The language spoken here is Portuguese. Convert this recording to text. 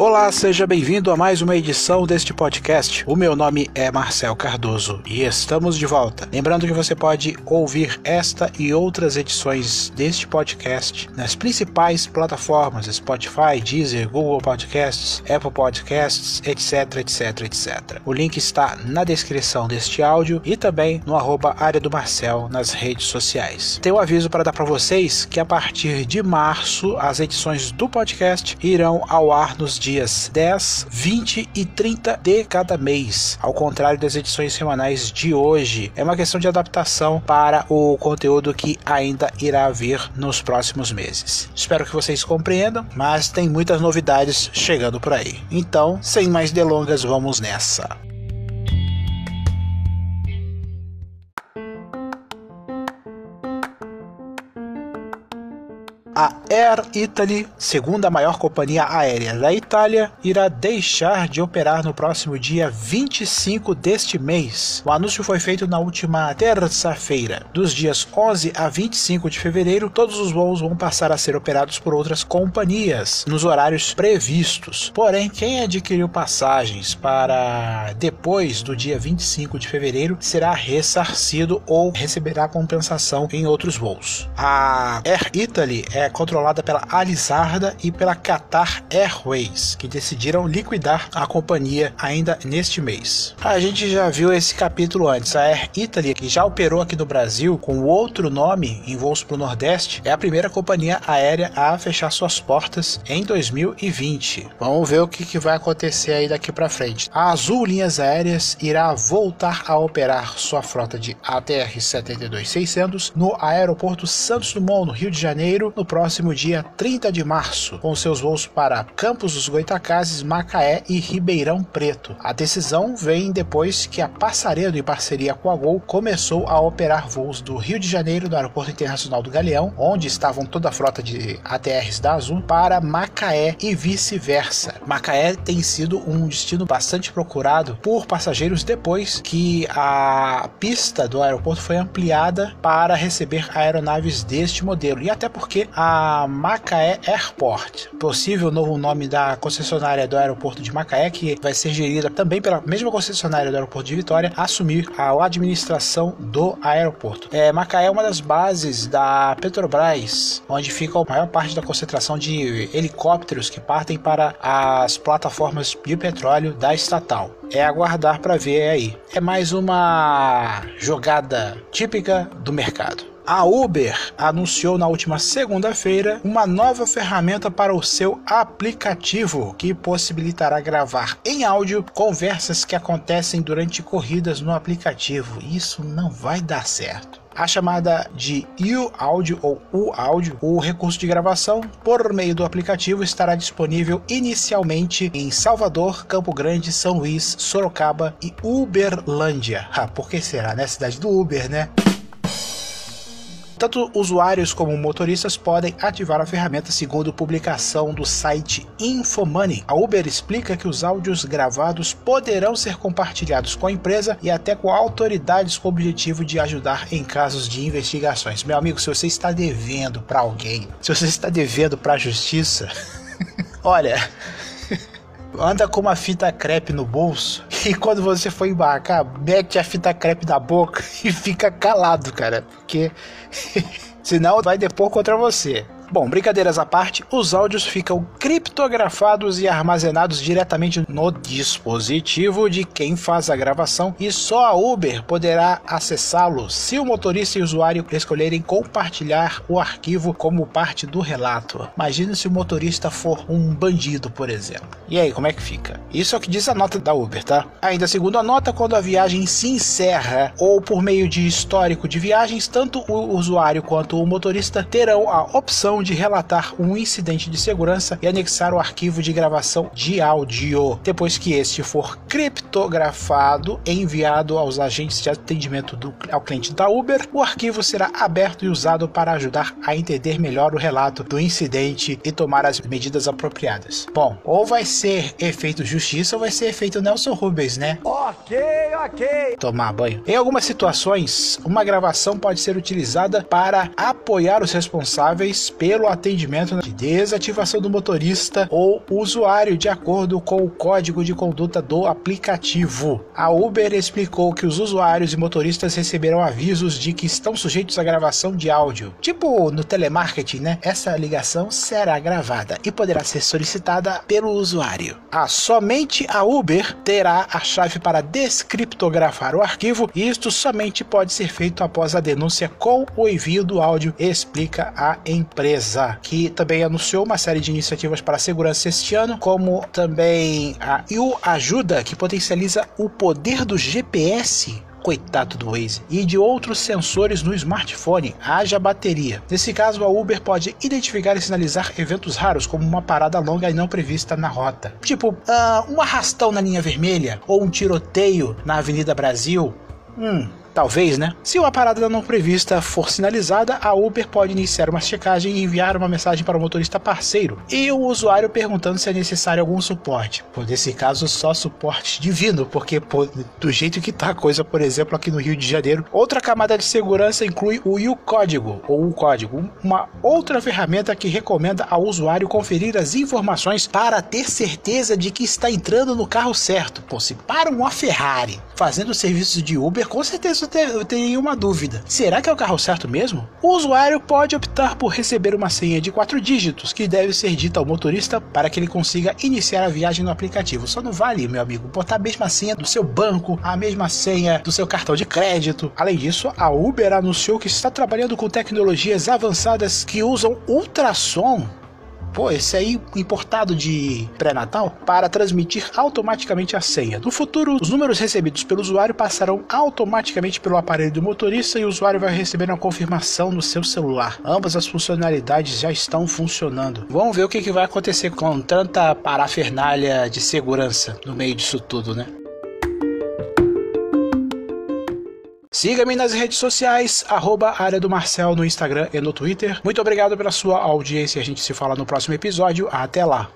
Olá, seja bem-vindo a mais uma edição deste podcast. O meu nome é Marcel Cardoso e estamos de volta. Lembrando que você pode ouvir esta e outras edições deste podcast nas principais plataformas: Spotify, Deezer, Google Podcasts, Apple Podcasts, etc, etc, etc. O link está na descrição deste áudio e também no arroba área do Marcel nas redes sociais. Tenho um aviso para dar para vocês que a partir de março as edições do podcast irão ao ar nos dias dias 10, 20 e 30 de cada mês, ao contrário das edições semanais de hoje. É uma questão de adaptação para o conteúdo que ainda irá vir nos próximos meses. Espero que vocês compreendam, mas tem muitas novidades chegando por aí. Então, sem mais delongas, vamos nessa. A Air Italy, segunda maior companhia aérea da Itália, irá deixar de operar no próximo dia 25 deste mês. O anúncio foi feito na última terça-feira. Dos dias 11 a 25 de fevereiro, todos os voos vão passar a ser operados por outras companhias, nos horários previstos. Porém, quem adquiriu passagens para depois do dia 25 de fevereiro será ressarcido ou receberá compensação em outros voos. A Air Italy é controlada pela Alizarda e pela Qatar Airways, que decidiram liquidar a companhia ainda neste mês. A gente já viu esse capítulo antes. A Air Italy, que já operou aqui no Brasil com outro nome em voos para o Nordeste, é a primeira companhia aérea a fechar suas portas em 2020. Vamos ver o que, que vai acontecer aí daqui para frente. A Azul Linhas Aéreas irá voltar a operar sua frota de ATR 72600 no aeroporto Santos Dumont, no Rio de Janeiro, no próximo dia 30 de março, com seus voos para Campos dos Goitacazes, Macaé e Ribeirão Preto. A decisão vem depois que a Passaredo, em parceria com a Gol, começou a operar voos do Rio de Janeiro, do Aeroporto Internacional do Galeão, onde estavam toda a frota de ATRs da Azul, para Macaé e vice-versa. Macaé tem sido um destino bastante procurado por passageiros depois que a pista do aeroporto foi ampliada para receber aeronaves deste modelo e até porque a Macaé Airport, possível novo nome da concessionária do aeroporto de Macaé, que vai ser gerida também pela mesma concessionária do aeroporto de Vitória, assumir a administração do aeroporto. É, Macaé é uma das bases da Petrobras, onde fica a maior parte da concentração de helicópteros que partem para as plataformas de petróleo da estatal. É aguardar para ver aí. É mais uma jogada típica do mercado. A Uber anunciou na última segunda-feira uma nova ferramenta para o seu aplicativo que possibilitará gravar em áudio conversas que acontecem durante corridas no aplicativo. Isso não vai dar certo a chamada de U-Audio ou U-Audio, o recurso de gravação por meio do aplicativo estará disponível inicialmente em Salvador, Campo Grande, São Luís, Sorocaba e Uberlândia. Ah, por que será, né? Cidade do Uber, né? Tanto usuários como motoristas podem ativar a ferramenta segundo publicação do site Infomoney. A Uber explica que os áudios gravados poderão ser compartilhados com a empresa e até com autoridades com o objetivo de ajudar em casos de investigações. Meu amigo, se você está devendo para alguém, se você está devendo para a justiça, olha, anda com uma fita crepe no bolso e quando você for embarcar, mete a fita crepe na boca e fica calado, cara, porque senão vai depor contra você. Bom, brincadeiras à parte, os áudios ficam criptografados e armazenados diretamente no dispositivo de quem faz a gravação e só a Uber poderá acessá-lo se o motorista e o usuário escolherem compartilhar o arquivo como parte do relato. Imagina se o motorista for um bandido, por exemplo. E aí, como é que fica? Isso é o que diz a nota da Uber, tá? Ainda segundo a nota, quando a viagem se encerra ou por meio de histórico de viagens, tanto o usuário quanto o motorista terão a opção de relatar um incidente de segurança e anexar o arquivo de gravação de áudio. Depois que este for criptografado e enviado aos agentes de atendimento do, ao cliente da Uber, o arquivo será aberto e usado para ajudar a entender melhor o relato do incidente e tomar as medidas apropriadas. Bom, ou vai ser efeito justiça ou vai ser efeito Nelson Rubens, né? Ok, ok. Tomar banho. Em algumas situações, uma gravação pode ser utilizada para apoiar os responsáveis pelo pelo atendimento de desativação do motorista ou usuário de acordo com o código de conduta do aplicativo. A Uber explicou que os usuários e motoristas receberão avisos de que estão sujeitos à gravação de áudio. Tipo no telemarketing, né? Essa ligação será gravada e poderá ser solicitada pelo usuário. Ah, somente a Uber terá a chave para descriptografar o arquivo e isto somente pode ser feito após a denúncia com o envio do áudio, explica a empresa, que também anunciou uma série de iniciativas para a segurança este ano, como também a IU Ajuda, que potencializa o poder do GPS coitado do Waze, e de outros sensores no smartphone, haja bateria. Nesse caso, a Uber pode identificar e sinalizar eventos raros, como uma parada longa e não prevista na rota. Tipo, uh, um arrastão na linha vermelha ou um tiroteio na Avenida Brasil. Hum, Talvez, né? Se uma parada não prevista for sinalizada, a Uber pode iniciar uma checagem e enviar uma mensagem para o motorista parceiro e o usuário perguntando se é necessário algum suporte. Pô, nesse caso, só suporte divino, porque pô, do jeito que tá a coisa, por exemplo, aqui no Rio de Janeiro. Outra camada de segurança inclui o U-Código, ou o código, uma outra ferramenta que recomenda ao usuário conferir as informações para ter certeza de que está entrando no carro certo. Pô, se para uma Ferrari fazendo serviços de Uber, com certeza eu tenho uma dúvida. Será que é o carro certo mesmo? O usuário pode optar por receber uma senha de quatro dígitos que deve ser dita ao motorista para que ele consiga iniciar a viagem no aplicativo. Só não vale, meu amigo, botar a mesma senha do seu banco, a mesma senha do seu cartão de crédito. Além disso, a Uber anunciou que está trabalhando com tecnologias avançadas que usam ultrassom pô, esse aí importado de pré-natal, para transmitir automaticamente a senha. No futuro, os números recebidos pelo usuário passarão automaticamente pelo aparelho do motorista e o usuário vai receber uma confirmação no seu celular. Ambas as funcionalidades já estão funcionando. Vamos ver o que, vai acontecer com tanta parafernália de segurança no meio disso tudo, né? Siga-me nas redes sociais, arroba área do Marcel no Instagram e no Twitter. Muito obrigado pela sua audiência. A gente se fala no próximo episódio. Até lá.